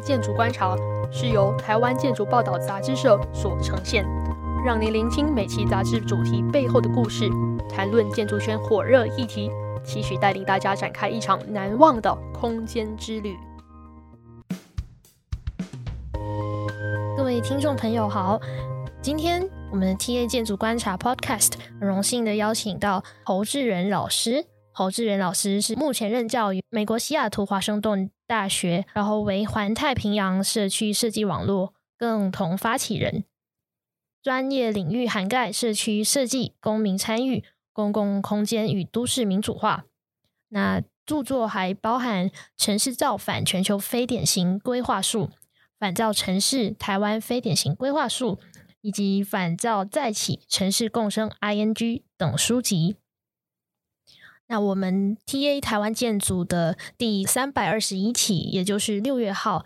建筑观察是由台湾建筑报道杂志社所呈现，让您聆听每期杂志主题背后的故事，谈论建筑圈火热议题，期许带领大家展开一场难忘的空间之旅。各位听众朋友好，今天我们的 TA 建筑观察 Podcast 很荣幸的邀请到侯志仁老师。侯志仁老师是目前任教于美国西雅图华盛顿大学，然后为环太平洋社区设计网络共同发起人，专业领域涵盖社区设计、公民参与、公共空间与都市民主化。那著作还包含《城市造反：全球非典型规划术》、《反造城市：台湾非典型规划术》以及《反造再起：城市共生 ING》等书籍。那我们 TA 台湾建筑的第三百二十一期，也就是六月号，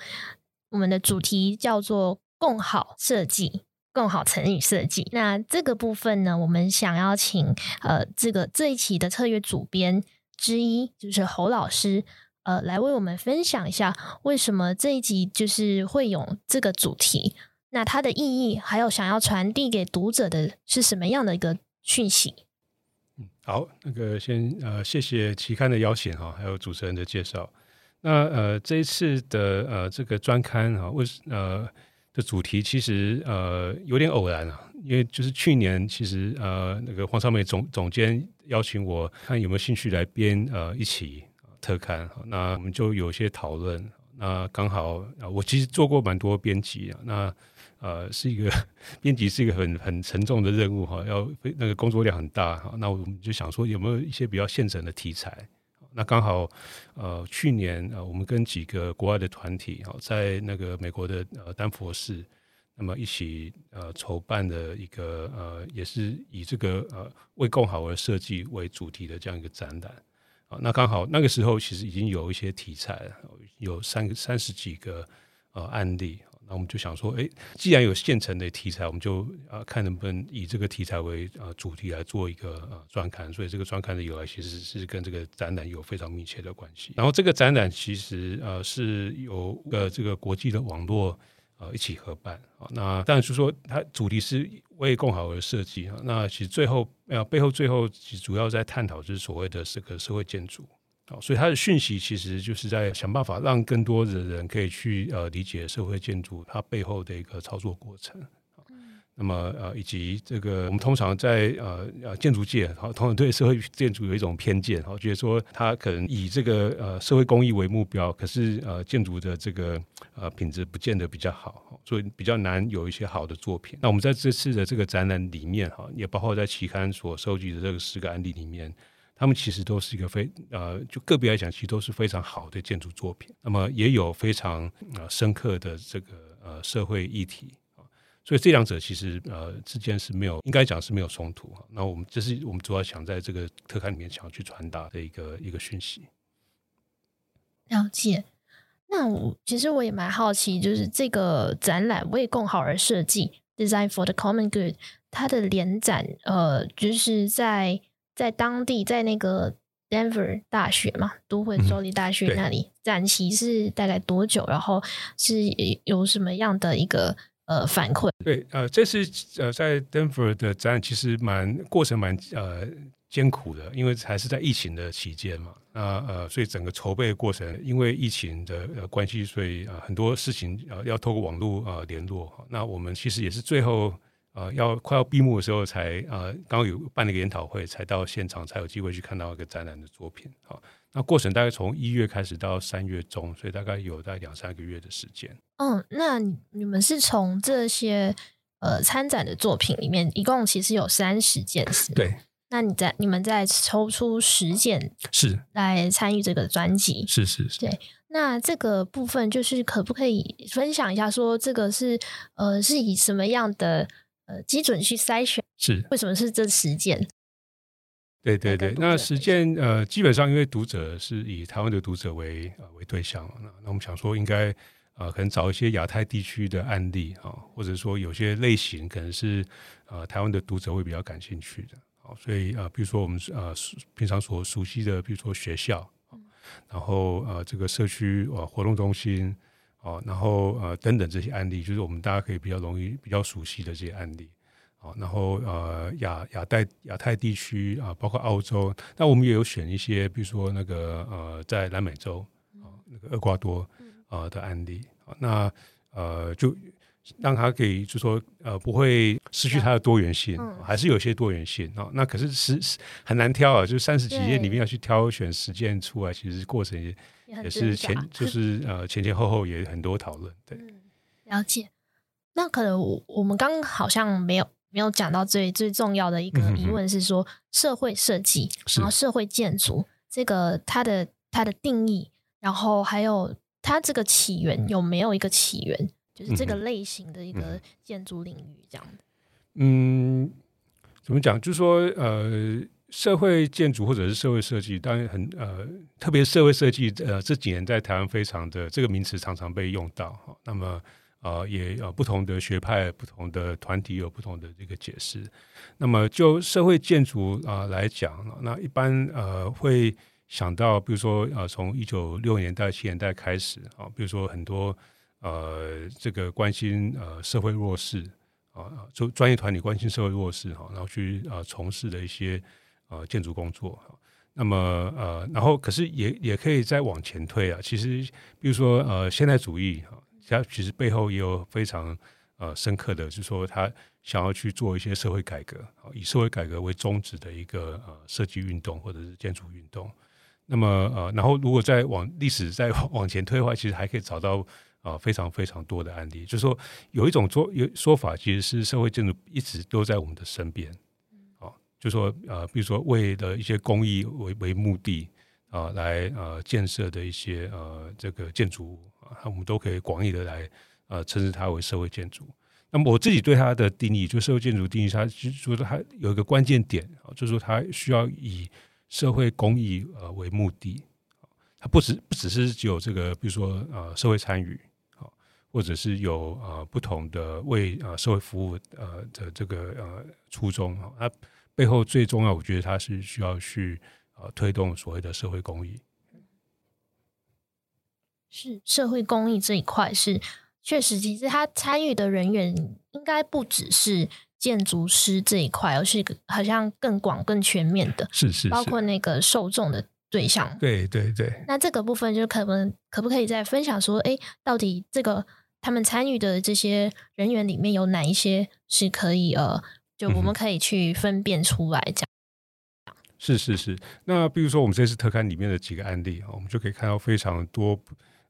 我们的主题叫做“共好设计，共好成语设计”。那这个部分呢，我们想要请呃，这个这一期的特约主编之一，就是侯老师，呃，来为我们分享一下为什么这一集就是会有这个主题，那它的意义，还有想要传递给读者的是什么样的一个讯息。好，那个先呃，谢谢期刊的邀请哈，还有主持人的介绍。那呃，这一次的呃这个专刊哈，为呃的主题其实呃有点偶然啊，因为就是去年其实呃那个黄少美总总监邀请我看有没有兴趣来编呃一期特刊，那我们就有些讨论。那刚好啊，我其实做过蛮多编辑啊，那。呃，是一个 编辑是一个很很沉重的任务哈，要那个工作量很大哈。那我们就想说，有没有一些比较现成的题材？那刚好呃，去年呃，我们跟几个国外的团体哈，在那个美国的呃丹佛市，那么一起呃筹办的一个呃，也是以这个呃为共好而设计为主题的这样一个展览啊。那刚好那个时候其实已经有一些题材了，有三三十几个呃案例。那我们就想说，哎，既然有现成的题材，我们就啊看能不能以这个题材为呃主题来做一个呃专刊。所以这个专刊的由来其实是跟这个展览有非常密切的关系。然后这个展览其实呃是由呃这个国际的网络呃一起合办啊。那但是说它主题是为共好而设计啊。那其实最后呃背后最后其实主要在探讨就是所谓的这个社会建筑。所以它的讯息其实就是在想办法让更多的人可以去呃理解社会建筑它背后的一个操作过程。那么呃以及这个我们通常在呃呃建筑界，好通常对社会建筑有一种偏见，哈，觉得说它可能以这个呃社会公益为目标，可是呃建筑的这个呃品质不见得比较好，所以比较难有一些好的作品。那我们在这次的这个展览里面哈，也包括在期刊所收集的这个十个案例里面。他们其实都是一个非呃，就个别来讲，其实都是非常好的建筑作品。那么也有非常呃深刻的这个呃社会议题啊，所以这两者其实呃之间是没有，应该讲是没有冲突哈。那我们这是我们主要想在这个特刊里面想要去传达的一个一个讯息。了解。那我其实我也蛮好奇，就是这个展览为共好而设计 （Design for the Common Good） 它的联展呃，就是在。在当地，在那个 Denver 大学嘛，都会州立大学那里、嗯、展期是大概多久？然后是有什么样的一个呃反馈？对，呃，这次呃在 Denver 的展览其实蛮过程蛮呃艰苦的，因为还是在疫情的期间嘛。那呃，所以整个筹备的过程，因为疫情的呃关系，所以呃很多事情呃要透过网络呃联络。那我们其实也是最后。呃，要快要闭幕的时候才，呃，刚有办了一个研讨会，才到现场，才有机会去看到一个展览的作品。好，那过程大概从一月开始到三月中，所以大概有大概两三个月的时间。嗯，那你们是从这些呃参展的作品里面，一共其实有三十件是？对。那你在你们再抽出十件是来参与这个专辑？是是是。对，那这个部分就是可不可以分享一下，说这个是呃是以什么样的？呃，基准去筛选是为什么是这十件？对对对，那十件呃，基本上因为读者是以台湾的读者为呃为对象，那那我们想说应该呃可能找一些亚太地区的案例啊，或者说有些类型可能是呃台湾的读者会比较感兴趣的，好，所以呃比如说我们呃平常所熟悉的，比如说学校，然后呃这个社区呃活动中心。哦，然后呃等等这些案例，就是我们大家可以比较容易比较熟悉的这些案例。哦，然后呃亚亚太亚太地区啊，包括澳洲，那我们也有选一些，比如说那个呃在南美洲啊，那个厄瓜多啊的案例啊，那呃就。让它可以就说呃不会失去它的多元性，嗯、还是有些多元性啊。那可是是很难挑啊，就是三十几页里面要去挑选十件出来，其实过程也也是前就 是呃前前后后也很多讨论。对、嗯，了解。那可能我我们刚刚好像没有没有讲到最最重要的一个疑问是说社会设计，然后社会建筑这个它的它的定义，然后还有它这个起源有没有一个起源？就是这个类型的一个建筑领域，这样的。嗯，怎么讲？就是说，呃，社会建筑或者是社会设计，当然很呃，特别社会设计，呃，这几年在台湾非常的这个名词常常被用到哈。那么，呃，也有不同的学派、不同的团体有不同的这个解释。那么，就社会建筑啊、呃、来讲，那一般呃会想到，比如说呃，从一九六年代、七年代开始啊，比如说很多。呃，这个关心呃社会弱势啊，就专业团体关心社会弱势哈，然后去呃从事的一些呃建筑工作。那么呃，然后可是也也可以再往前推啊。其实，比如说呃现代主义哈，它其实背后也有非常呃深刻的，就是说他想要去做一些社会改革，以社会改革为宗旨的一个呃设计运动或者是建筑运动。那么呃，然后如果再往历史再 往前推的话，其实还可以找到。啊，非常非常多的案例，就是说有一种说有说法，其实是社会建筑一直都在我们的身边。就说呃，比如说为了一些公益为为目的啊，来呃建设的一些呃这个建筑物啊，我们都可以广义的来呃称之它为社会建筑。那么我自己对它的定义，就社会建筑定义，它就是说它有一个关键点啊，就是说它需要以社会公益呃为目的，它不只不只是只有这个，比如说呃社会参与。或者是有呃不同的为呃社会服务呃的这个呃初衷啊，它背后最重要，我觉得它是需要去呃推动所谓的社会公益。是社会公益这一块是确实，其实他参与的人员应该不只是建筑师这一块，而是好像更广、更全面的，是是，是，包括那个受众的对象。对对对。那这个部分就可能可不可以再分享说，哎，到底这个？他们参与的这些人员里面有哪一些是可以呃，就我们可以去分辨出来讲？是是是。那比如说我们这次特刊里面的几个案例啊，我们就可以看到非常多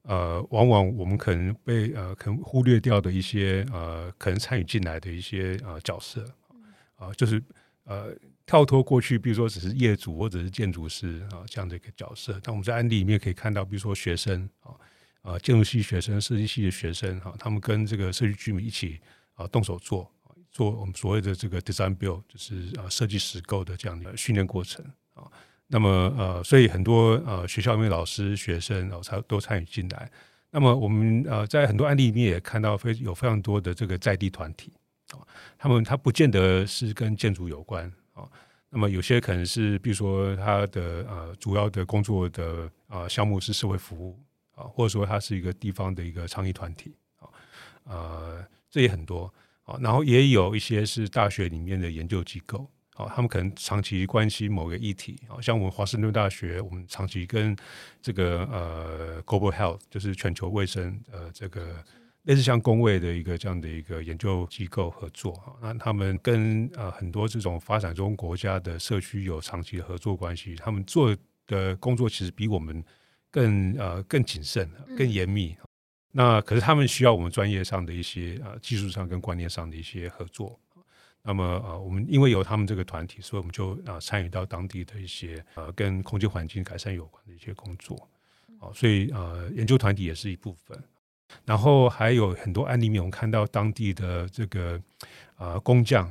呃，往往我们可能被呃可能忽略掉的一些呃，可能参与进来的一些呃角色啊、呃，就是呃跳脱过去，比如说只是业主或者是建筑师啊、呃、这样的一个角色。但我们在案例里面可以看到，比如说学生啊。呃啊，建筑系学生、设计系的学生哈，他们跟这个社区居民一起啊动手做，做我们所谓的这个 design build，就是啊设计实构的这样的训练过程啊。那么呃，所以很多呃学校里面老师、学生然后，才都参与进来。那么我们呃在很多案例里面也看到非有非常多的这个在地团体啊，他们他不见得是跟建筑有关啊。那么有些可能是比如说他的呃主要的工作的啊项目是社会服务。啊，或者说它是一个地方的一个倡议团体啊，呃，这也很多啊，然后也有一些是大学里面的研究机构啊，他们可能长期关心某个议题啊，像我们华盛顿大学，我们长期跟这个呃 Global Health 就是全球卫生呃这个类似像工位的一个这样的一个研究机构合作啊，那他们跟呃很多这种发展中国家的社区有长期的合作关系，他们做的工作其实比我们。更呃更谨慎、更严密，嗯、那可是他们需要我们专业上的一些呃技术上跟观念上的一些合作。那么呃我们因为有他们这个团体，所以我们就啊参与到当地的一些呃跟空间环境改善有关的一些工作。哦，所以呃研究团体也是一部分。然后还有很多案例里面，我们看到当地的这个呃工匠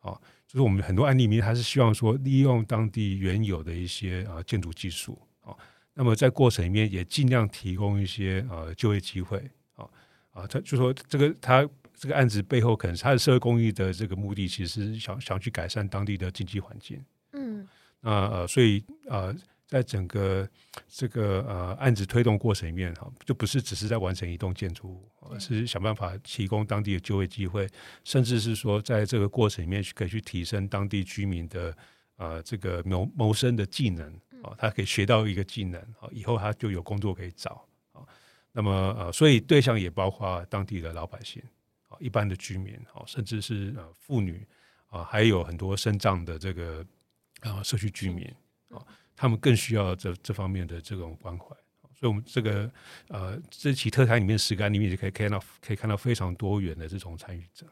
啊、就是我们很多案例里面，还是希望说利用当地原有的一些呃建筑技术啊。哦那么在过程里面也尽量提供一些呃就业机会。啊啊，他就说这个他这个案子背后可能是他的社会公益的这个目的，其实是想想去改善当地的经济环境。嗯，那呃所以呃在整个这个呃案子推动过程里面哈，就不是只是在完成一栋建筑物，而是想办法提供当地的就业机会，甚至是说在这个过程里面可以去提升当地居民的呃这个谋谋生的技能啊，他可以学到一个技能啊，以后他就有工作可以找啊。那么呃，所以对象也包括当地的老百姓啊，一般的居民啊，甚至是呃妇女啊，还有很多身障的这个啊社区居民啊。他们更需要这这方面的这种关怀，所以，我们这个呃，这期特刊里面，实干里面就可以看到，可以看到非常多元的这种参与者。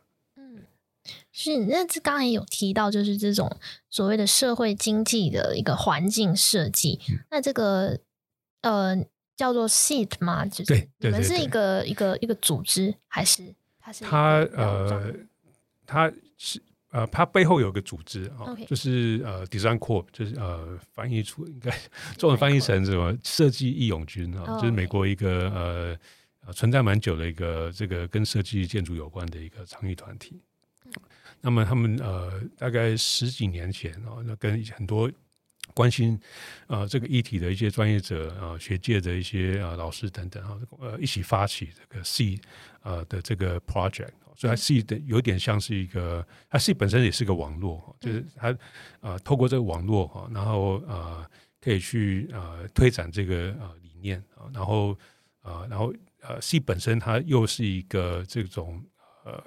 嗯，是。那这刚才有提到，就是这种所谓的社会经济的一个环境设计。嗯、那这个呃，叫做 SEED 吗？就是对，对，对，对，你们是一个一个一个组织，还是它是它呃，它是。呃，它背后有个组织啊.就是呃，Design Corp，就是呃，翻译出应该中文翻译成什么设计义勇军啊，就是美国一个呃存在蛮久的一个这个跟设计建筑有关的一个倡议团体。那么他们呃，大概十几年前啊，那跟很多关心呃这个议题的一些专业者啊、学界的一些啊老师等等啊，呃，一起发起这个 SEED 呃的这个 project。所以它是的有点像是一个，它是本身也是个网络，就是它呃透过这个网络哈，然后呃可以去呃推展这个呃理念啊，然后呃然后呃 SEED 本身它又是一个这种呃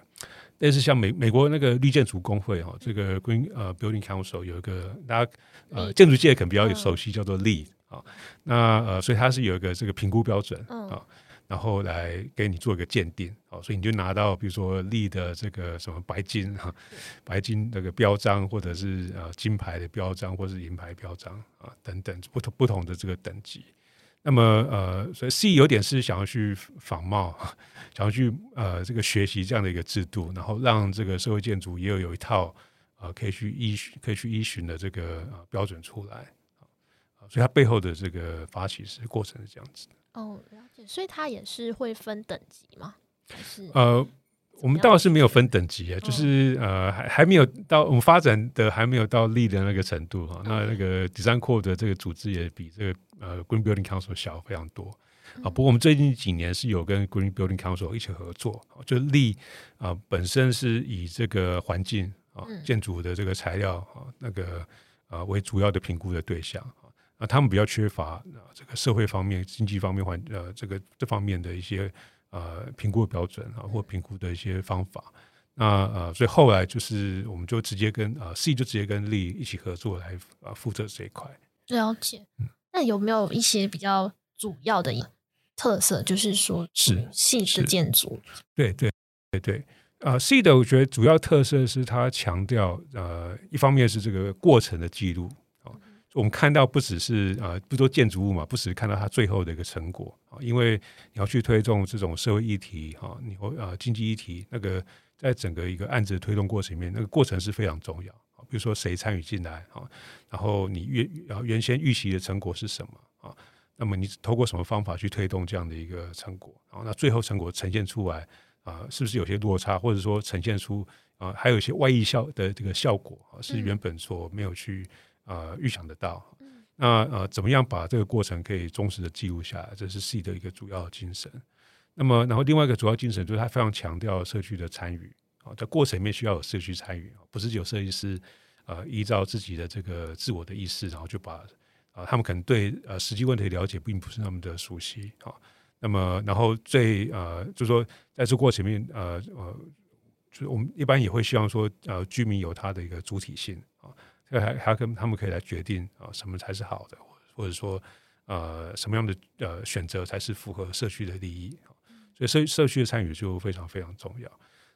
类似像美美国那个绿建筑工会哈，这个 Green 呃 Building Council 有一个大家呃建筑界可能比较熟悉叫做 LEED 啊，那呃所以它是有一个这个评估标准啊。然后来给你做一个鉴定，啊，所以你就拿到比如说 LEED 的这个什么白金哈，白金那个标章，或者是呃金牌的标章，或者是银牌标章啊等等不同不同的这个等级。那么呃，所以 SEED 有点是想要去仿冒，想要去呃这个学习这样的一个制度，然后让这个社会建筑也有有一套呃可以去依可以去依循的这个呃标准出来啊，所以它背后的这个发起是过程是这样子的。哦，了解，所以它也是会分等级吗？还是呃，我们倒是没有分等级啊，就是呃，还还没有到我们发展的还没有到 LEED 的那个程度哈。那那个 Design Core 的这个组织也比这个呃 Green Building Council 小非常多啊。不过我们最近几年是有跟 Green Building Council 一起合作，就是 LEED 啊本身是以这个环境啊建筑的这个材料啊那个啊为主要的评估的对象。啊，他们比较缺乏啊，这个社会方面、经济方面环呃，这个这方面的一些呃评估的标准啊，或评估的一些方法。那呃，所以后来就是我们就直接跟呃 SEED 就直接跟 LEED 一起合作来呃负责这一块。了解。那有没有一些比较主要的特色？就是说是 SEED 的建筑。对对对对。啊，SEED 我觉得主要特色是它强调呃，一方面是这个过程的记录。我们看到不只是啊，不说建筑物嘛，不只是看到它最后的一个成果啊，因为你要去推动这种社会议题哈，你或啊经济议题，那个在整个一个案子的推动过程里面，那个过程是非常重要啊。比如说谁参与进来啊，然后你原然后原先预期的成果是什么啊？那么你透过什么方法去推动这样的一个成果？然后那最后成果呈现出来啊，是不是有些落差，或者说呈现出啊，还有一些外溢效的这个效果啊，是原本所没有去。呃，预想得到，那呃，怎么样把这个过程可以忠实的记录下来？这是 SEED 的一个主要精神。那么，然后另外一个主要精神就是他非常强调社区的参与啊，在过程里面需要有社区参与，不是有设计师呃依照自己的这个自我的意识，然后就把啊、呃，他们可能对呃实际问题的了解并不是那么的熟悉啊。那么，然后最呃，就是说在这过程里面呃呃，就是我们一般也会希望说呃，居民有他的一个主体性啊。还还跟他们可以来决定啊，什么才是好的，或者说呃，什么样的呃选择才是符合社区的利益，所以社社区的参与就非常非常重要。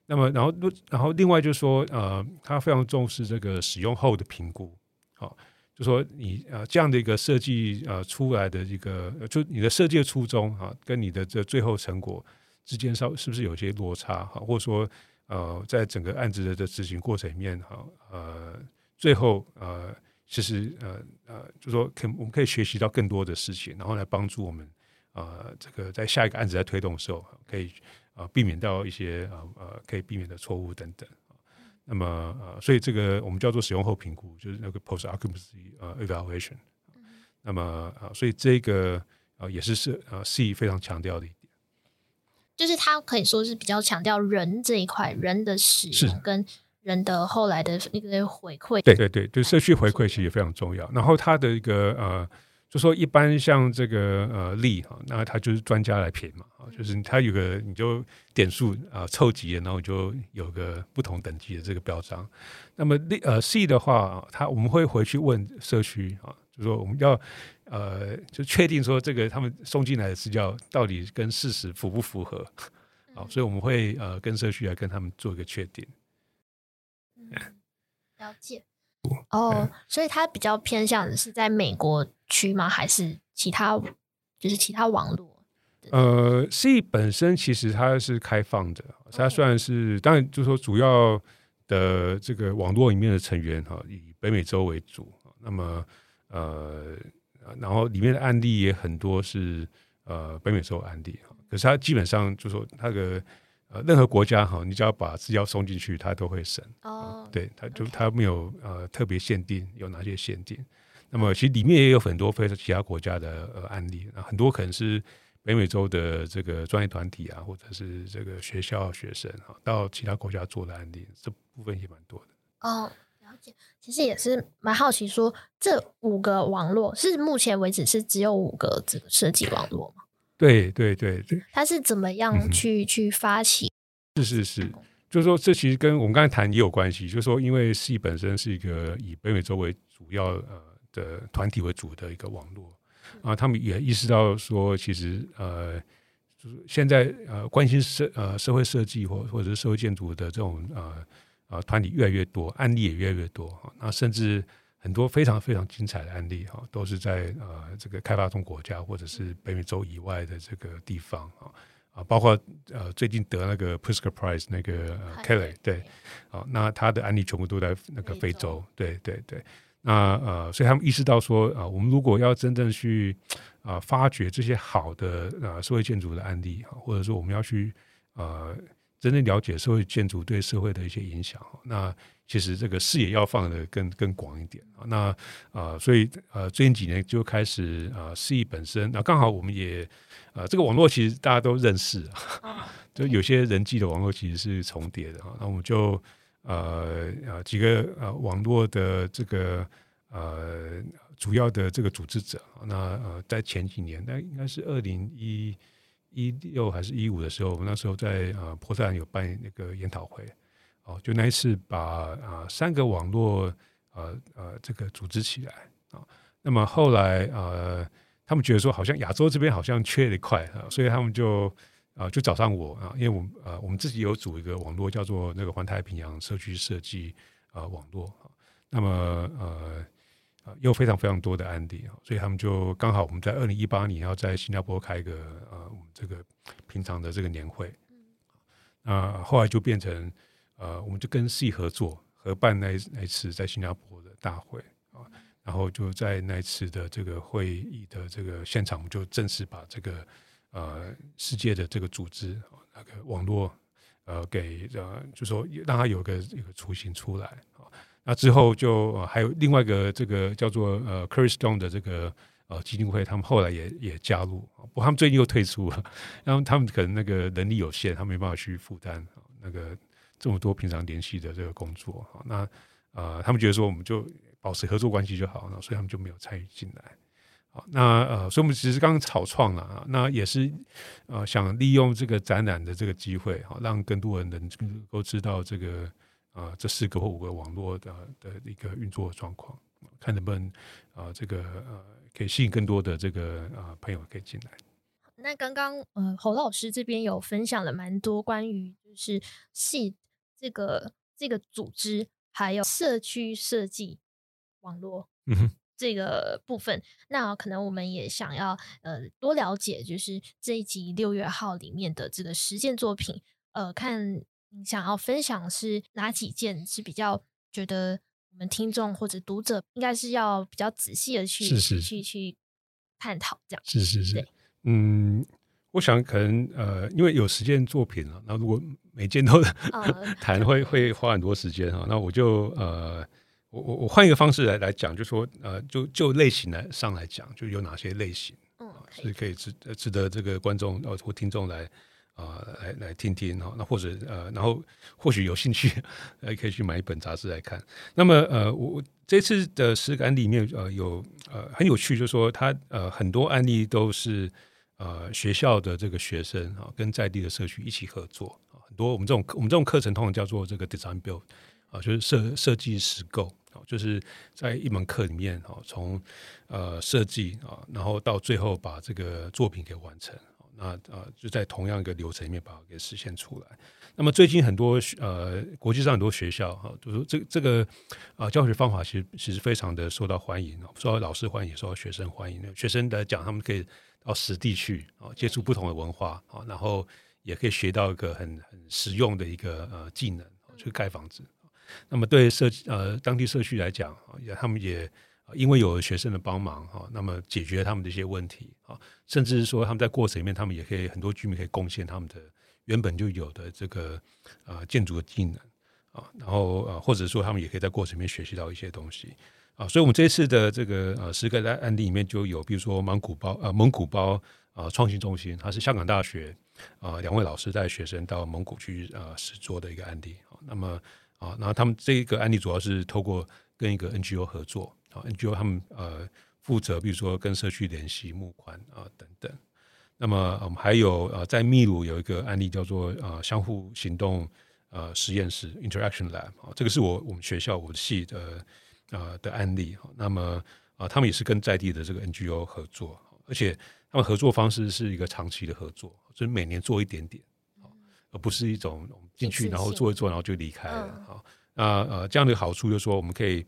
那么，然后然后另外就是说呃，他非常重视这个使用后的评估，好，就说你呃这样的一个设计呃出来的一个，就你的设计的初衷啊，跟你的这最后成果之间稍是不是有些落差哈，或者说呃，在整个案子的的执行过程里面哈呃。最后，呃，其实，呃，呃，就说可我们可以学习到更多的事情，然后来帮助我们，呃，这个在下一个案子在推动的时候，可以呃避免到一些呃呃可以避免的错误等等。那么，呃，所以这个我们叫做使用后评估，就是那个 post occupancy 呃 evaluation。那么啊，所以这个啊也是是呃 C 非常强调的一点，就是它可以说是比较强调人这一块，人的使用跟人的后来的一个回馈。对对对，就社区回馈其实也非常重要。然后他的一个呃。就说一般像这个呃力哈，那他就是专家来评嘛啊，就是他有个你就点数啊凑集，然后就有个不同等级的这个标章。那么力呃 C 的话，他我们会回去问社区啊，就说我们要呃就确定说这个他们送进来的资料到底跟事实符不符合啊，所以我们会呃跟社区来跟他们做一个确定。嗯，了解。哦，所以它比较偏向的是在美国区吗？还是其他？就是其他网络？呃，C 本身其实它是开放的，它算是当然就是说主要的这个网络里面的成员哈，以北美洲为主。那么呃，然后里面的案例也很多是呃北美洲案例哈，可是它基本上就是说它的。呃，任何国家哈，你只要把资料送进去，它都会审。哦、oh, 对，它就它.没有呃特别限定有哪些限定。那么其实里面也有很多非其他国家的呃案例，很多可能是北美洲的这个专业团体啊，或者是这个学校学生啊，到其他国家做的案例，这部分也蛮多的。哦，了解。其实也是蛮好奇说，说这五个网络是目前为止是只有五个这个设计网络吗？对对对对，他是怎么样去、嗯、去发起？是是是，就是说这其实跟我们刚才谈也有关系。就是说，因为 C 本身是一个以北美洲为主要呃的团体为主的一个网络啊，他们也意识到说，其实呃，就是现在呃关心社呃社会设计或或者是社会建筑的这种呃呃团体越来越多，案例也越来越多啊，那甚至。很多非常非常精彩的案例哈，都是在呃这个开发中国家或者是北美洲以外的这个地方啊啊，包括呃最近得那个 Pritzker Prize 那个 Kelly 对啊，那他的案例全部都在那个非洲，对对对，那呃所以他们意识到说啊，我们如果要真正去啊发掘这些好的呃社会建筑的案例哈，或者说我们要去呃真正了解社会建筑对社会的一些影响，那。其实这个视野要放的更更广一点啊，那啊、呃，所以呃，最近几年就开始啊，C 本身那刚好我们也啊、呃，这个网络其实大家都认识啊，就有些人际的网络其实是重叠的啊，那我们就呃啊几个呃网络的这个呃主要的这个组织者，那呃在前几年，那应该是二零一一六还是一五的时候，我们那时候在呃波特兰有办那个研讨会。哦，就那一次把啊三个网络呃呃这个组织起来啊，那么后来呃他们觉得说好像亚洲这边好像缺了一块啊，所以他们就啊就找上我啊，因为我们呃我们自己有组一个网络叫做那个环太平洋社区设计啊网络啊，那么呃又非常非常多的案例啊，所以他们就刚好我们在二零一八年要在新加坡开一个呃我们这个平常的这个年会，啊后来就变成。呃，我们就跟 C 合作，合办那那次在新加坡的大会啊，然后就在那一次的这个会议的这个现场，我们就正式把这个呃世界的这个组织啊那个网络呃给呃，就说让它有个一个雏形出来啊。那之后就、还有另外一个这个叫做呃 Curry Stone 的这个呃基金会，他们后来也也加入，不过他们最近又退出了，然后他们可能那个能力有限，他没办法去负担那个。这么多平常联系的这个工作，哈，那呃，他们觉得说我们就保持合作关系就好，那所以他们就没有参与进来。好，那呃，所以我们其实刚刚草创了啊，那也是呃想利用这个展览的这个机会，好，让更多人能够知道这个啊、呃、这四个或五个网络的的一个运作的状况，看能不能啊、呃、这个呃可以吸引更多的这个啊、呃、朋友可以进来。那刚刚呃侯老师这边有分享了蛮多关于就是细。这个这个组织还有社区设计网络，嗯哼，这个部分，那可能我们也想要呃多了解，就是这一集六月号里面的这个实践作品，呃，看你想要分享是哪几件是比较觉得我们听众或者读者应该是要比较仔细的去去去探讨这样，是是是，嗯。我想可能呃，因为有十件作品了，那如果每件都 谈会会花很多时间哈，那我就呃，我我我换一个方式来来讲，就说呃，就就类型来上来讲，就有哪些类型，嗯，是可以值值得这个观众呃或听众来啊、呃、来来听听哈，那或者呃，然后或许有兴趣，呃，可以去买一本杂志来看。那么呃，我这次的十个案例里面呃有呃很有趣，就是说它呃很多案例都是呃学校的这个学生啊跟在地的社区一起合作。很多我们这种我们这种课程通常叫做这个 design build 啊，就是设设计实构啊，就是在一门课里面啊，从呃设计啊，然后到最后把这个作品给完成，那呃就在同样一个流程里面把它给实现出来。那么最近很多呃国际上很多学校哈，就是这这个啊教学方法其实其实非常的受到欢迎，受到老师欢迎，受到学生欢迎。学生来讲，他们可以到实地去啊，接触不同的文化啊，然后。也可以学到一个很很实用的一个呃技能，去盖房子。那么对社呃当地社区来讲，也他们也因为有学生的帮忙哈，那么解决他们的一些问题啊，甚至是说他们在过程里面，他们也可以很多居民可以贡献他们的原本就有的这个呃建筑的技能啊，然后呃或者说他们也可以在过程里面学习到一些东西啊。所以，我们这次的这个呃十个案案例里面就有，比如说蒙古包呃蒙古包啊创新中心，它是香港大学。啊，两位老师带学生到蒙古去啊实做的一个案例。那么啊，然后他们这一个案例主要是透过跟一个 NGO 合作啊，NGO 他们呃负责，比如说跟社区联系、募款啊等等。那么我们还有呃在秘鲁有一个案例叫做呃相互行动呃实验室 Interaction Lab 啊，这个是我我们学校我系的呃的案例。那么啊，他们也是跟在地的这个 NGO 合作，而且。他们合作方式是一个长期的合作，就是每年做一点点，而不是一种进去然后做一做然后就离开了。好，那呃这样的好处就是说，我们可以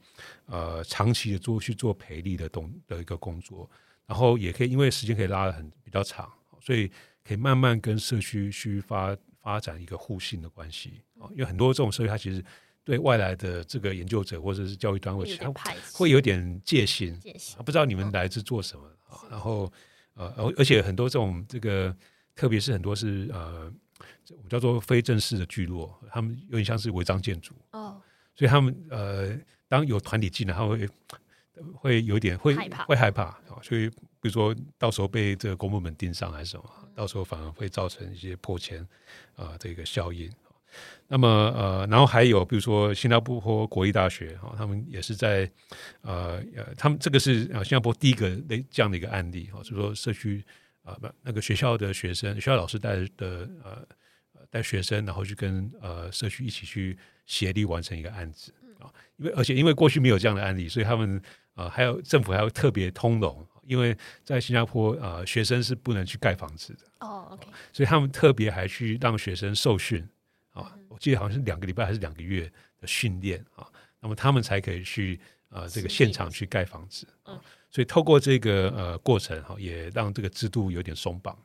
呃长期的做去做培力的动的一个工作，然后也可以因为时间可以拉的很比较长，所以可以慢慢跟社区去发发展一个互信的关系啊。因为很多这种社区，它其实对外来的这个研究者或者是教育单位，会有点戒心，戒心，不知道你们来自做什么啊，然后。呃，而而且很多这种这个，特别是很多是呃，我们叫做非正式的聚落，他们有点像是违章建筑哦，所以他们呃，当有团体进来，他会会有点会害怕，会害怕，所以比如说到时候被这个公部门盯上还是什么，到时候反而会造成一些破迁啊这个效应。那么呃，然后还有比如说新加坡国立大学哈，他们也是在呃呃，他们这个是呃新加坡第一个类这样的一个案例哈，就是说社区啊不那个学校的学生，学校老师带的呃带学生，然后去跟呃社区一起去协力完成一个案子啊，因为而且因为过去没有这样的案例，所以他们呃还有政府还要特别通融，因为在新加坡呃学生是不能去盖房子的哦，OK，所以他们特别还去让学生受训。啊，我记得好像是两个礼拜还是两个月的训练啊，那么他们才可以去呃这个现场去盖房子啊，所以透过这个呃过程哈，也让这个制度有点松绑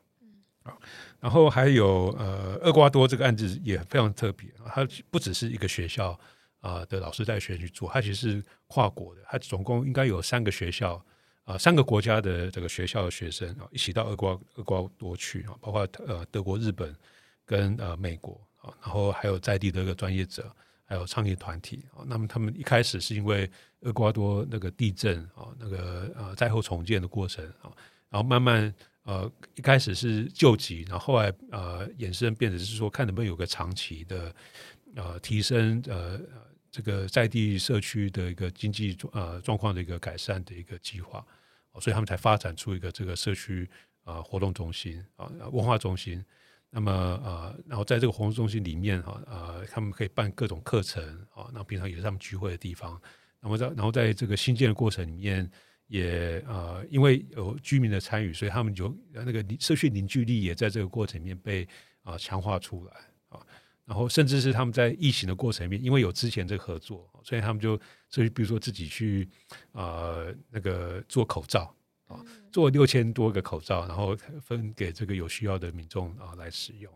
啊。然后还有呃厄瓜多这个案子也非常特别，它不只是一个学校啊的老师带学生去做，它其实是跨国的，它总共应该有三个学校啊，三个国家的这个学校的学生啊一起到厄瓜厄瓜多去啊，包括呃德国、日本跟呃美国。然后还有在地的一个专业者，还有创业团体啊。那么他们一开始是因为厄瓜多那个地震啊，那个呃灾后重建的过程啊，然后慢慢呃一开始是救急，然后后来呃衍生变成是说看能不能有个长期的呃提升呃这个在地社区的一个经济呃状况的一个改善的一个计划，所以他们才发展出一个这个社区啊活动中心啊文化中心。那么呃，然后在这个活动中心里面哈，呃，他们可以办各种课程啊，那平常也是他们聚会的地方。那么在然后在这个新建的过程里面，也呃，因为有居民的参与，所以他们就那个社区凝聚力也在这个过程里面被啊强化出来啊。然后甚至是他们在疫情的过程里面，因为有之前这个合作，所以他们就所以比如说自己去啊那个做口罩。啊，做六千多个口罩，然后分给这个有需要的民众啊来使用，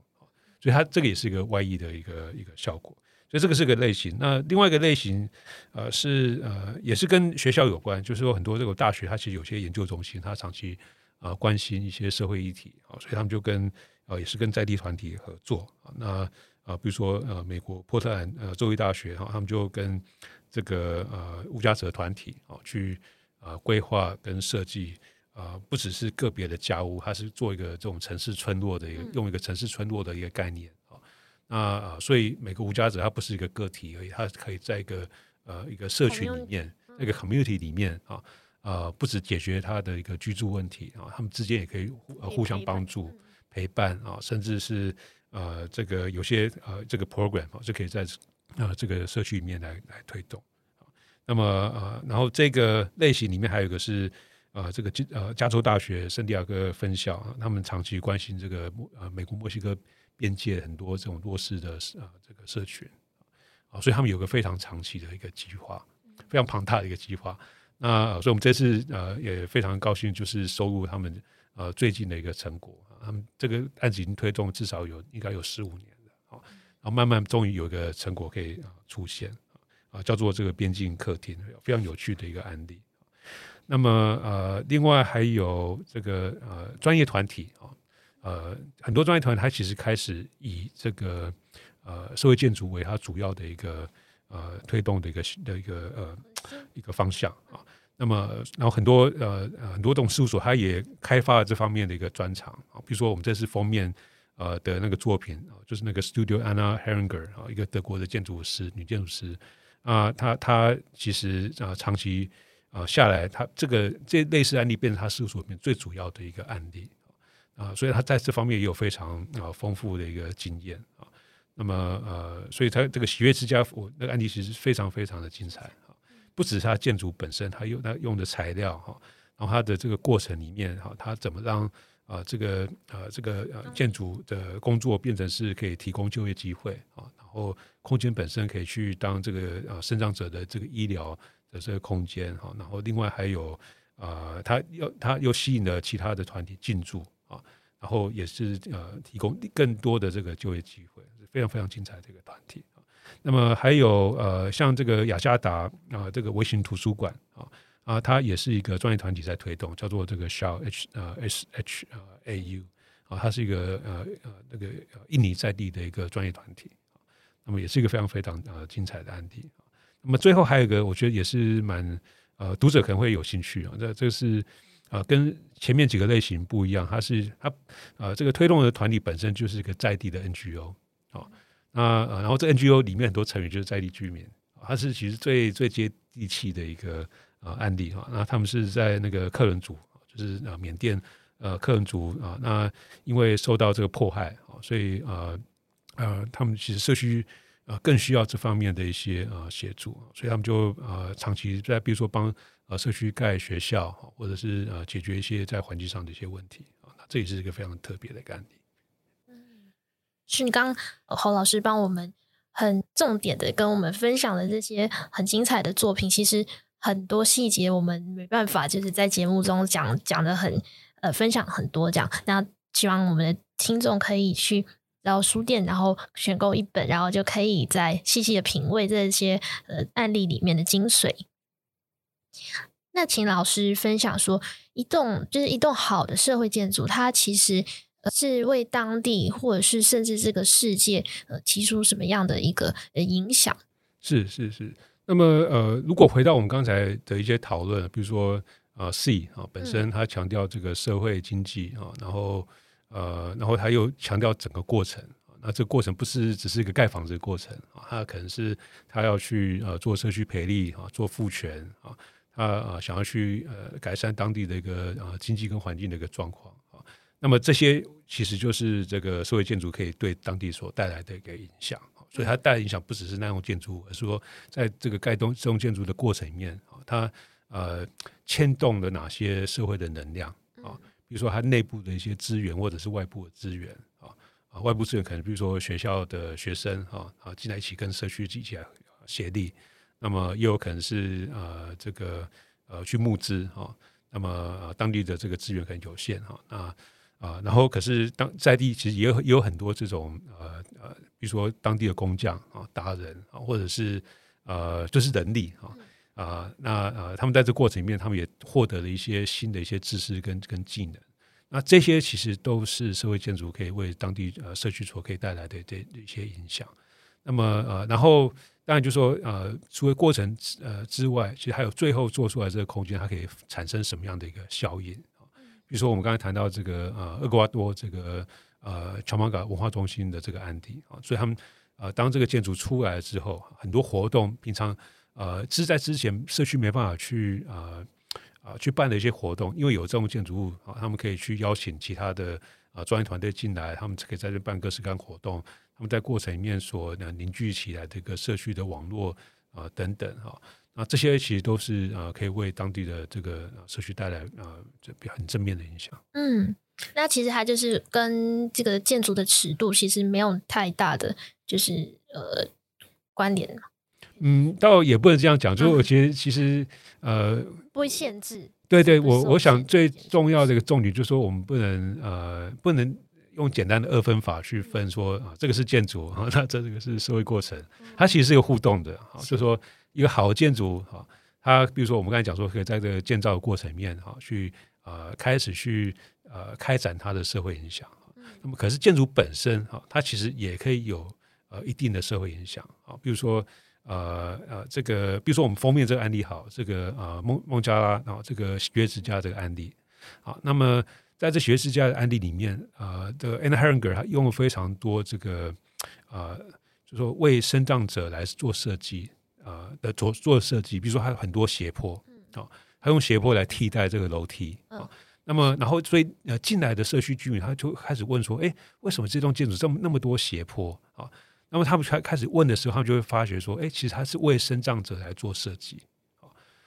所以它这个也是一个外溢的一个一个效果，所以这个是个类型。那另外一个类型，呃，是呃也是跟学校有关，就是说很多这个大学它其实有些研究中心，它长期啊关心一些社会议题啊，所以他们就跟呃也是跟在地团体合作啊，那啊，比如说呃美国波特兰呃州立大学哈，他们就跟这个呃无家者团体啊去啊规划跟设计啊，不只是个别的家屋，它是做一个这种城市村落的一个用一个城市村落的一个概念啊。那啊，所以每个无家者他不是一个个体而已，他可以在一个呃一个社群里面，那个 community 里面啊。呃，不止解决他的一个居住问题啊，他们之间也可以互互相帮助、陪伴啊，甚至是呃，这个有些呃，这个 program 啊，就可以在呃这个社区里面来来推动。那么呃，然后这个类型里面还有一个是呃，这个呃加州大学圣地亚哥分校，他们长期关心这个呃美国墨西哥边界很多这种弱势的呃这个社群啊，所以他们有个非常长期的一个计划，非常庞大的一个计划。那所以，我们这次呃也非常高兴，就是收入他们呃最近的一个成果。他们这个案子已经推动至少有应该有十五年了，好，然后慢慢终于有一个成果可以出现啊，叫做这个边境客厅，非常有趣的一个案例。那么呃，另外还有这个呃专业团体啊，呃很多专业团体，它其实开始以这个呃社会建筑为它主要的一个呃推动的一个的一个呃一个方向啊。那么，然后很多呃呃很多这种事务所，它也开发了这方面的一个专长啊。比如说，我们这次封面呃的那个作品啊，就是那个 Studio Anna Heringer 啊，一个德国的建筑师，女建筑师啊，他他其实啊长期啊下来，他这个这类似案例变成他事务所里面最主要的一个案例啊，所以他在这方面也有非常啊丰富的一个经验啊。那么呃，所以他这个喜悦之家，我那个案例其实非常非常的精彩啊。不只是他建筑本身，它用它用的材料哈，然后它的这个过程里面哈，它怎么让啊这个呃这个呃建筑的工作变成是可以提供就业机会啊，然后空间本身可以去当这个呃生长者的这个医疗的这个空间哈，然后另外还有啊，它又它又吸引了其他的团体进驻啊，然后也是呃提供更多的这个就业机会，是非常非常精彩的一个团体啊。那么还有呃，像这个雅加达啊，这个微型图书馆啊啊，它也是一个专业团体在推动，叫做这个 Shau H 呃 S H 呃 A U 啊，它是一个呃呃那个印尼在地的一个专业团体，那么也是一个非常非常呃精彩的案例。那么最后还有一个，我觉得也是蛮呃读者可能会有兴趣啊，这这是呃跟前面几个类型不一样，它是它呃这个推动的团体本身就是一个在地的 NGO 啊。那然后这 NGO 里面很多成员就是在地居民，他是其实最最接地气的一个呃案例哈。那他们是在那个克伦族，就是呃缅甸呃克伦族啊。那因为受到这个迫害啊，所以呃呃他们其实社区呃更需要这方面的一些呃协助，所以他们就呃长期在比如说帮呃社区盖学校，或者是呃解决一些在环境上的一些问题啊。那这也是一个非常特别的一个案例。是你刚侯老师帮我们很重点的跟我们分享的这些很精彩的作品，其实很多细节我们没办法就是在节目中讲讲的很呃分享很多这样。那希望我们的听众可以去到书店，然后选购一本，然后就可以再细细的品味这些呃案例里面的精髓。那请老师分享说，一栋就是一栋好的社会建筑，它其实。是为当地，或者是甚至这个世界，呃，提出什么样的一个呃影响？是是是。那么呃，如果回到我们刚才的一些讨论，比如说呃，C 啊，本身它强调这个社会经济啊，然后呃，然后它又强调整个过程。那这个过程不是只是一个盖房子的过程啊，它可能是他要去呃做社区培力啊，做赋权啊，他啊想要去呃改善当地的一个呃经济跟环境的一个状况啊。那么这些其实就是这个社会建筑可以对当地所带来的一个影响，所以它带来影响不只是那栋建筑物，而是说在这个盖东这栋建筑的过程里面，它呃牵动了哪些社会的能量啊？比如说它内部的一些资源，或者是外部的资源啊啊，外部资源可能比如说学校的学生啊啊进来一起跟社区一起来协力，那么又有可能是呃这个呃去募资啊，那么当地的这个资源可能有限哈那。啊，然后可是当在地其实也有也有很多这种呃呃，比如说当地的工匠啊、达人啊，或者是呃就是人力啊啊，那呃他们在这过程里面，他们也获得了一些新的一些知识跟跟技能。那这些其实都是社会建筑可以为当地呃社区所可以带来的这一些影响。那么呃，然后当然就说呃，除了过程呃之外，其实还有最后做出来这个空间，它可以产生什么样的一个效应？比如说我们刚才谈到这个呃厄瓜多这个呃乔马嘎文化中心的这个案例啊，所以他们呃当这个建筑出来之后，很多活动平常呃是在之前社区没办法去呃。啊，去办的一些活动，因为有这种建筑物啊，他们可以去邀请其他的啊专业团队进来，他们可以在这办各式各样活动。他们在过程里面所凝聚起来这个社区的网络啊等等哈，那这些其实都是啊可以为当地的这个社区带来啊这很正面的影响。嗯，那其实它就是跟这个建筑的尺度其实没有太大的就是呃关联。嗯，倒也不能这样讲，就是我觉得其实、嗯、呃，不会限制。对对，我我想最重要的一个重点就是说，我们不能呃，不能用简单的二分法去分说啊，这个是建筑啊，那这个是社会过程，它其实是一个互动的啊，就是说一个好的建筑啊，它比如说我们刚才讲说，可以在这个建造的过程里面哈，去呃开始去呃开展它的社会影响。那么可是建筑本身哈，它其实也可以有呃一定的社会影响啊，比如说。呃呃，这个比如说我们封面这个案例好，这个呃孟孟加拉啊，这个喜悦之家这个案例好，那么在这喜悦之家的案例里面，呃，这个 Anna Heringer 他用了非常多这个呃，就是说为生长者来做设计呃的做做设计，比如说它有很多斜坡啊，它用斜坡来替代这个楼梯啊，那么然后所以呃进来的社区居民他就开始问说，哎，为什么这栋建筑这么那么多斜坡啊？那么他们开开始问的时候，他们就会发觉说，哎，其实它是为生障者来做设计，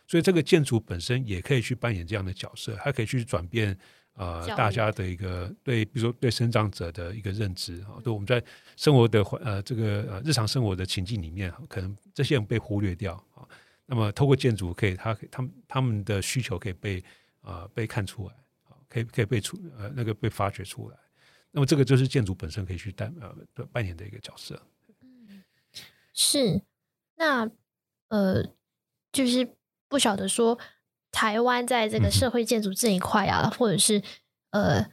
所以这个建筑本身也可以去扮演这样的角色，它可以去转变呃大家的一个对，比如说对生长者的一个认知啊，对我们在生活的呃这个呃日常生活的情境里面，可能这些人被忽略掉啊，那么透过建筑可以，他他们他们的需求可以被呃被看出来，可以可以被出呃那个被发掘出来，那么这个就是建筑本身可以去担呃扮演的一个角色。是，那呃，就是不晓得说台湾在这个社会建筑这一块啊，或者是呃，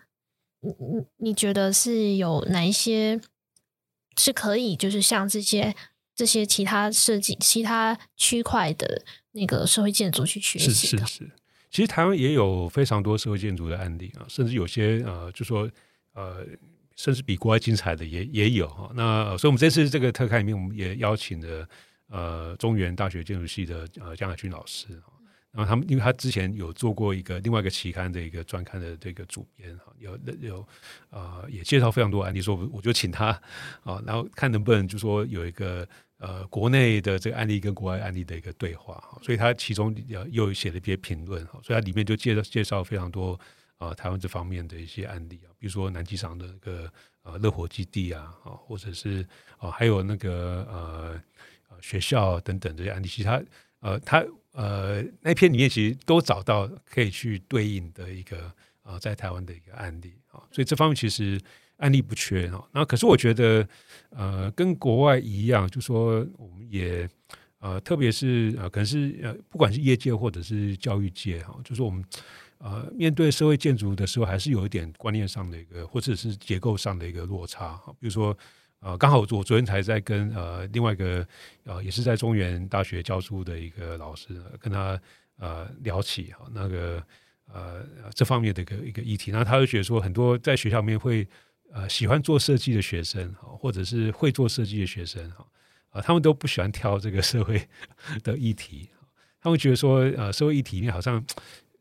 你你你觉得是有哪一些是可以，就是像这些这些其他设计其他区块的那个社会建筑去学习的？是是是，其实台湾也有非常多社会建筑的案例啊，甚至有些呃，就说呃。甚至比国外精彩的也也有哈，那所以我们这次这个特刊里面，我们也邀请了呃中原大学建筑系的呃江海军老师，然后他们因为他之前有做过一个另外一个期刊的一个专刊的这个主编哈，有有呃也介绍非常多案例，说我就请他啊，然后看能不能就说有一个呃国内的这个案例跟国外案例的一个对话，所以他其中又又写了一些评论哈，所以他里面就介绍介绍非常多。啊，台湾这方面的一些案例啊，比如说南机场的那个呃热火基地啊，啊，或者是啊，还有那个呃学校等等这些案例，其实他呃他呃那篇里面其实都找到可以去对应的一个啊，在台湾的一个案例啊，所以这方面其实案例不缺哈。那可是我觉得呃跟国外一样，就说我们也呃特别是呃可能是呃不管是业界或者是教育界哈，就是我们。呃，面对社会建筑的时候，还是有一点观念上的一个，或者是结构上的一个落差。比如说，呃，刚好我昨天才在跟呃另外一个呃也是在中原大学教书的一个老师，跟他呃聊起哈那个呃这方面的一个一个议题，那他就觉得说，很多在学校里面会呃喜欢做设计的学生哈，或者是会做设计的学生哈，啊，他们都不喜欢挑这个社会 的议题，他们觉得说，呃，社会议题里面好像。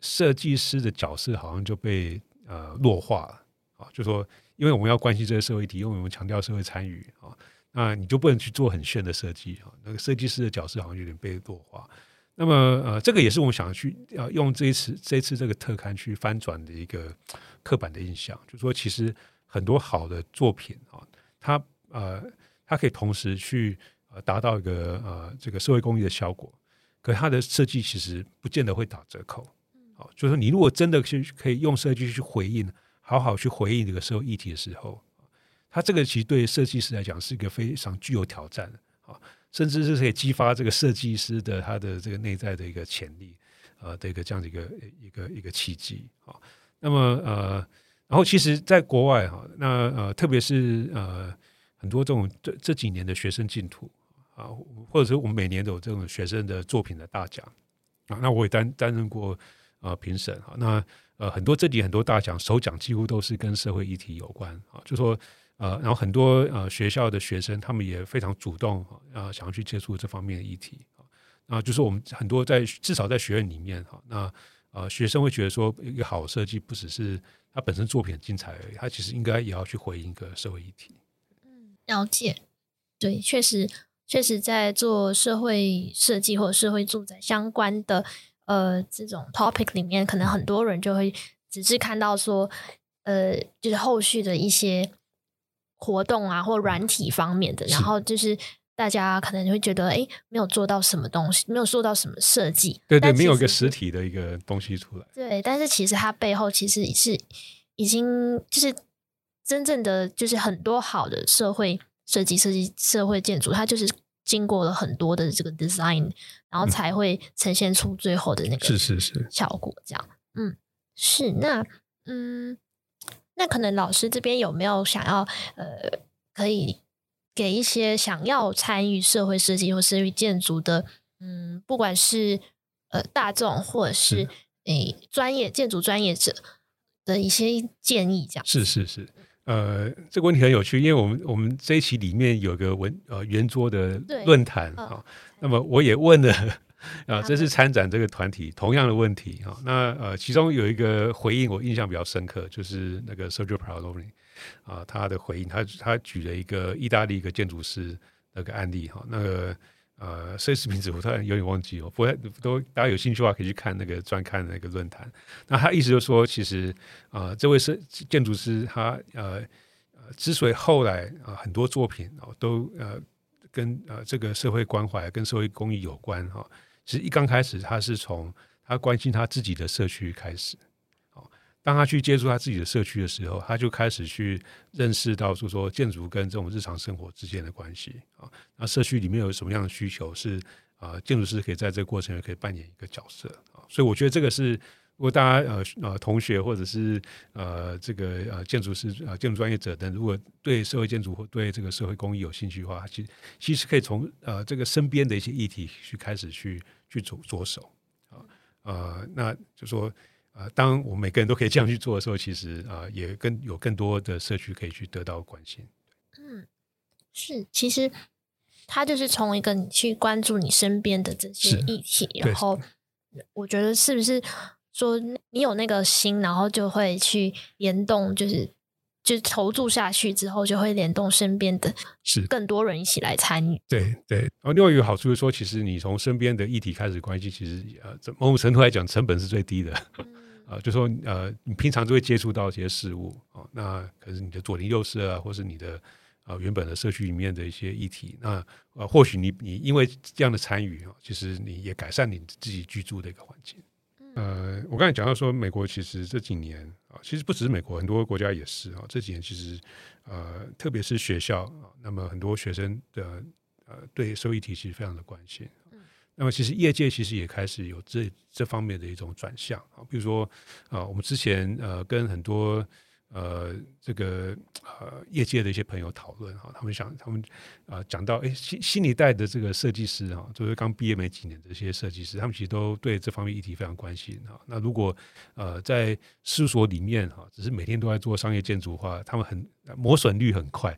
设计师的角色好像就被呃弱化了啊，就说因为我们要关心这个社会议题，因为我们强调社会参与啊，那你就不能去做很炫的设计啊。那个设计师的角色好像有点被弱化。那么呃，这个也是我们想去要用这一次这一次这个特刊去翻转的一个刻板的印象，就是说其实很多好的作品啊，它呃它可以同时去呃达到一个呃这个社会公益的效果，可它的设计其实不见得会打折扣。好就是你如果真的去可以用设计去回应，好好去回应这个社会议题的时候，它这个其实对设计师来讲是一个非常具有挑战的啊，甚至是可以激发这个设计师的他的这个内在的一个潜力啊的一个这样的一个一个一个契机啊。那么呃，然后其实，在国外哈，那呃，特别是呃，很多这种这这几年的学生净土啊，或者是我们每年都有这种学生的作品的大奖啊，那我也担担任过呃评审啊，那呃很多这里很多大奖首奖几乎都是跟社会议题有关啊，就说呃，然后很多呃学校的学生他们也非常主动啊，想要去接触这方面的议题啊，那就是我们很多在至少在学院里面哈，那呃学生会觉得说一个好设计不只是。他本身作品很精彩而已，他其实应该也要去回应一个社会议题。嗯，了解。对，确实，确实在做社会设计或者社会住宅相关的呃这种 topic 里面，可能很多人就会只是看到说，呃，就是后续的一些活动啊，或软体方面的，然后就是。大家可能会觉得，哎，没有做到什么东西，没有做到什么设计，对对，没有一个实体的一个东西出来。对，但是其实它背后其实是已经就是真正的就是很多好的社会设计、设计社会建筑，它就是经过了很多的这个 design，然后才会呈现出最后的那个是是是效果。这样，嗯，是那嗯，那可能老师这边有没有想要呃可以。给一些想要参与社会设计或社会建筑的，嗯，不管是呃大众或者是诶专业建筑专业者的一些建议，这样是是是，呃，这个问题很有趣，因为我们我们这一期里面有个文呃圆桌的论坛啊，呃、那么我也问了啊，这是参展这个团体同样的问题啊，那呃其中有一个回应我印象比较深刻，就是那个 Sergio Parolin 啊，他的回应，他他举了一个意大利一个建筑师那个案例哈，那个呃，设计师名字我突然有点忘记哦，不过都大家有兴趣的话可以去看那个专刊的那个论坛。那他意思就是说，其实、呃，这位是建筑师，他呃呃，之所以后来啊、很多作品哦都呃跟呃这个社会关怀跟社会公益有关哈，其实一刚开始他是从他关心他自己的社区开始。当他去接触他自己的社区的时候，他就开始去认识到，就说建筑跟这种日常生活之间的关系啊。那社区里面有什么样的需求是啊，建筑师可以在这个过程也可以扮演一个角色啊。所以我觉得这个是，如果大家呃呃同学或者是呃这个呃建筑师呃建筑专业者等，如果对社会建筑或对这个社会公益有兴趣的话，其其实可以从呃这个身边的一些议题去开始去去着着手啊呃，那就说。啊、呃，当我们每个人都可以这样去做的时候，其实啊、呃，也更有更多的社区可以去得到关心。嗯，是，其实他就是从一个你去关注你身边的这些议题，然后我觉得是不是说你有那个心，然后就会去联动，就是就是投注下去之后，就会联动身边的，是更多人一起来参与。对对，然后另外一个好处是说，其实你从身边的议题开始关系，其实呃，某种程度来讲，成本是最低的。嗯 啊、呃，就说呃，你平常就会接触到一些事物那可是你的左邻右舍啊，或是你的啊、呃、原本的社区里面的一些议题，那呃，或许你你因为这样的参与啊，其实你也改善你自己居住的一个环境。呃，我刚才讲到说，美国其实这几年啊，其实不只是美国，很多国家也是啊，这几年其实呃，特别是学校啊，那么很多学生的呃对收益体系非常的关心。那么，其实业界其实也开始有这这方面的一种转向啊，比如说啊，我们之前呃跟很多呃这个呃业界的一些朋友讨论哈，他们想他们啊讲到哎新新一代的这个设计师哈，就是刚毕业没几年的这些设计师，他们其实都对这方面议题非常关心哈。那如果呃在事务所里面哈，只是每天都在做商业建筑的话，他们很磨损率很快，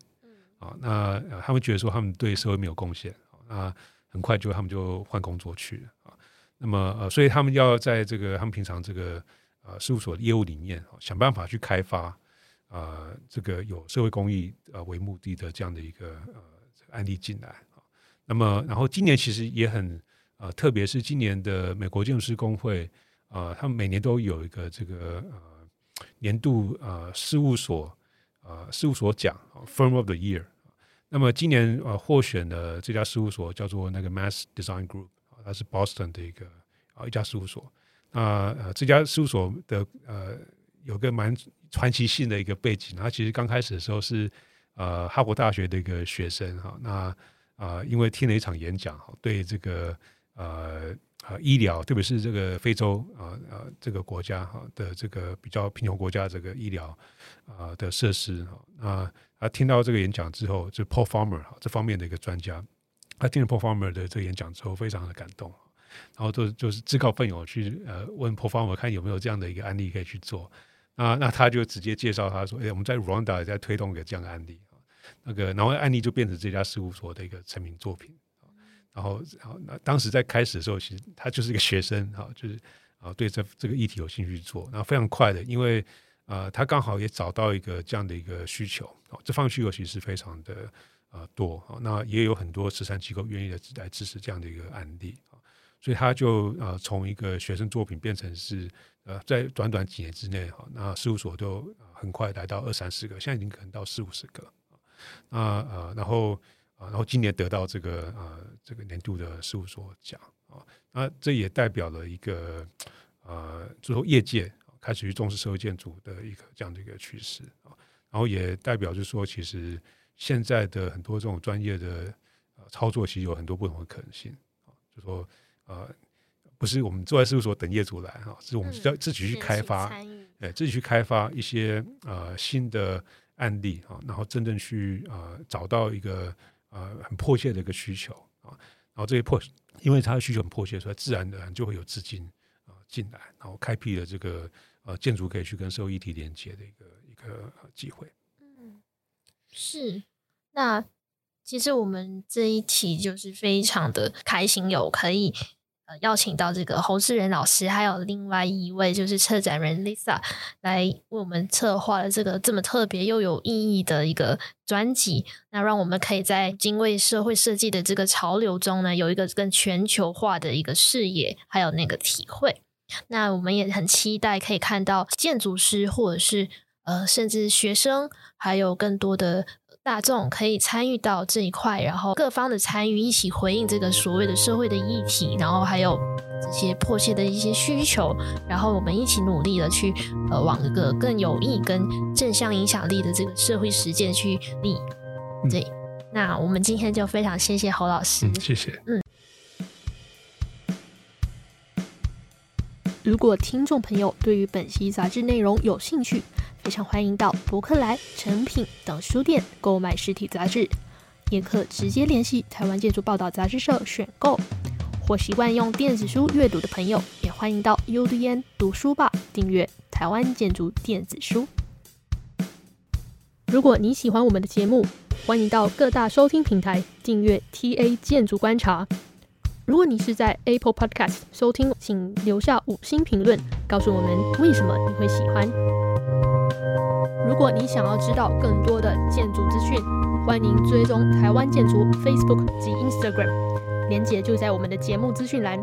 啊，那他们觉得说他们对社会没有贡献啊。很快就他们就换工作去了啊，那么呃，所以他们要在这个他们平常这个呃事务所的业务里面想办法去开发啊这个有社会公益呃为目的的这样的一个呃案例进来啊。那么然后今年其实也很呃，特别是今年的美国建筑师工会啊，他们每年都有一个这个呃年度呃事务所呃事务所奖 Firm of the Year。那么今年呃获选的这家事务所叫做那个 Mass Design Group 啊，它是 Boston 的一个啊一家事务所。那呃这家事务所的呃有个蛮传奇性的一个背景，它其实刚开始的时候是呃哈佛大学的一个学生哈，那啊因为听了一场演讲，对这个呃啊医疗，特别是这个非洲啊啊这个国家哈的这个比较贫穷国家这个医疗啊的设施哈啊，他听到这个演讲之后，就 Paul Farmer 哈这方面的一个专家，他听了 Paul Farmer 的这个演讲之后，非常的感动，然后就就是自告奋勇去呃问 Paul Farmer 看有没有这样的一个案例可以去做。啊，那他就直接介绍他说：“哎，我们在 Rwanda 也在推动一个这样的案例，那个然后案例就变成这家事务所的一个成名作品。然后，然后那当时在开始的时候，其实他就是一个学生哈，就是啊对这这个议题有兴趣做，然后非常快的，因为啊他刚好也找到一个这样的一个需求啊，这方需求其实非常的啊多啊，那也有很多慈善机构愿意来来支持这样的一个案例，所以他就啊从一个学生作品变成是。呃，在短短几年之内，哈，那事务所都很快来到二三十个，现在已经可能到四五十个。那呃，然后啊，然后今年得到这个呃这个年度的事务所奖啊，那这也代表了一个呃，最后业界开始去重视社会建筑的一个这样的一个趋势啊，然后也代表就是说，其实现在的很多这种专业的操作，其实有很多不同的可能性啊，就说呃。不是我们坐在事务所等业主来哈，是我们要自己去开发，哎，自己去开发一些呃新的案例啊，然后真正去呃找到一个呃很迫切的一个需求啊，然后这些迫，因为它的需求很迫切，所以自然而然就会有资金啊进来，然后开辟了这个呃建筑可以去跟社会议题连接的一个一个机会。嗯，是。那其实我们这一期就是非常的开心，有可以。邀请到这个侯志仁老师，还有另外一位就是策展人 Lisa 来为我们策划了这个这么特别又有意义的一个专辑。那让我们可以在精卫社会设计的这个潮流中呢，有一个更全球化的一个视野，还有那个体会。那我们也很期待可以看到建筑师，或者是呃，甚至学生，还有更多的。大众可以参与到这一块，然后各方的参与一起回应这个所谓的社会的议题，然后还有这些迫切的一些需求，然后我们一起努力的去呃往一个更有益跟正向影响力的这个社会实践去立。对，嗯、那我们今天就非常谢谢侯老师，嗯、谢谢。嗯，如果听众朋友对于本期杂志内容有兴趣。非常欢迎到博客来、诚品等书店购买实体杂志，也可直接联系台湾建筑报道杂志社选购。或习惯用电子书阅读的朋友，也欢迎到 UDN 读书吧订阅台湾建筑电子书。如果你喜欢我们的节目，欢迎到各大收听平台订阅 TA 建筑观察。如果你是在 Apple Podcast 收听，请留下五星评论，告诉我们为什么你会喜欢。如果你想要知道更多的建筑资讯，欢迎追踪台湾建筑 Facebook 及 Instagram，连结就在我们的节目资讯栏。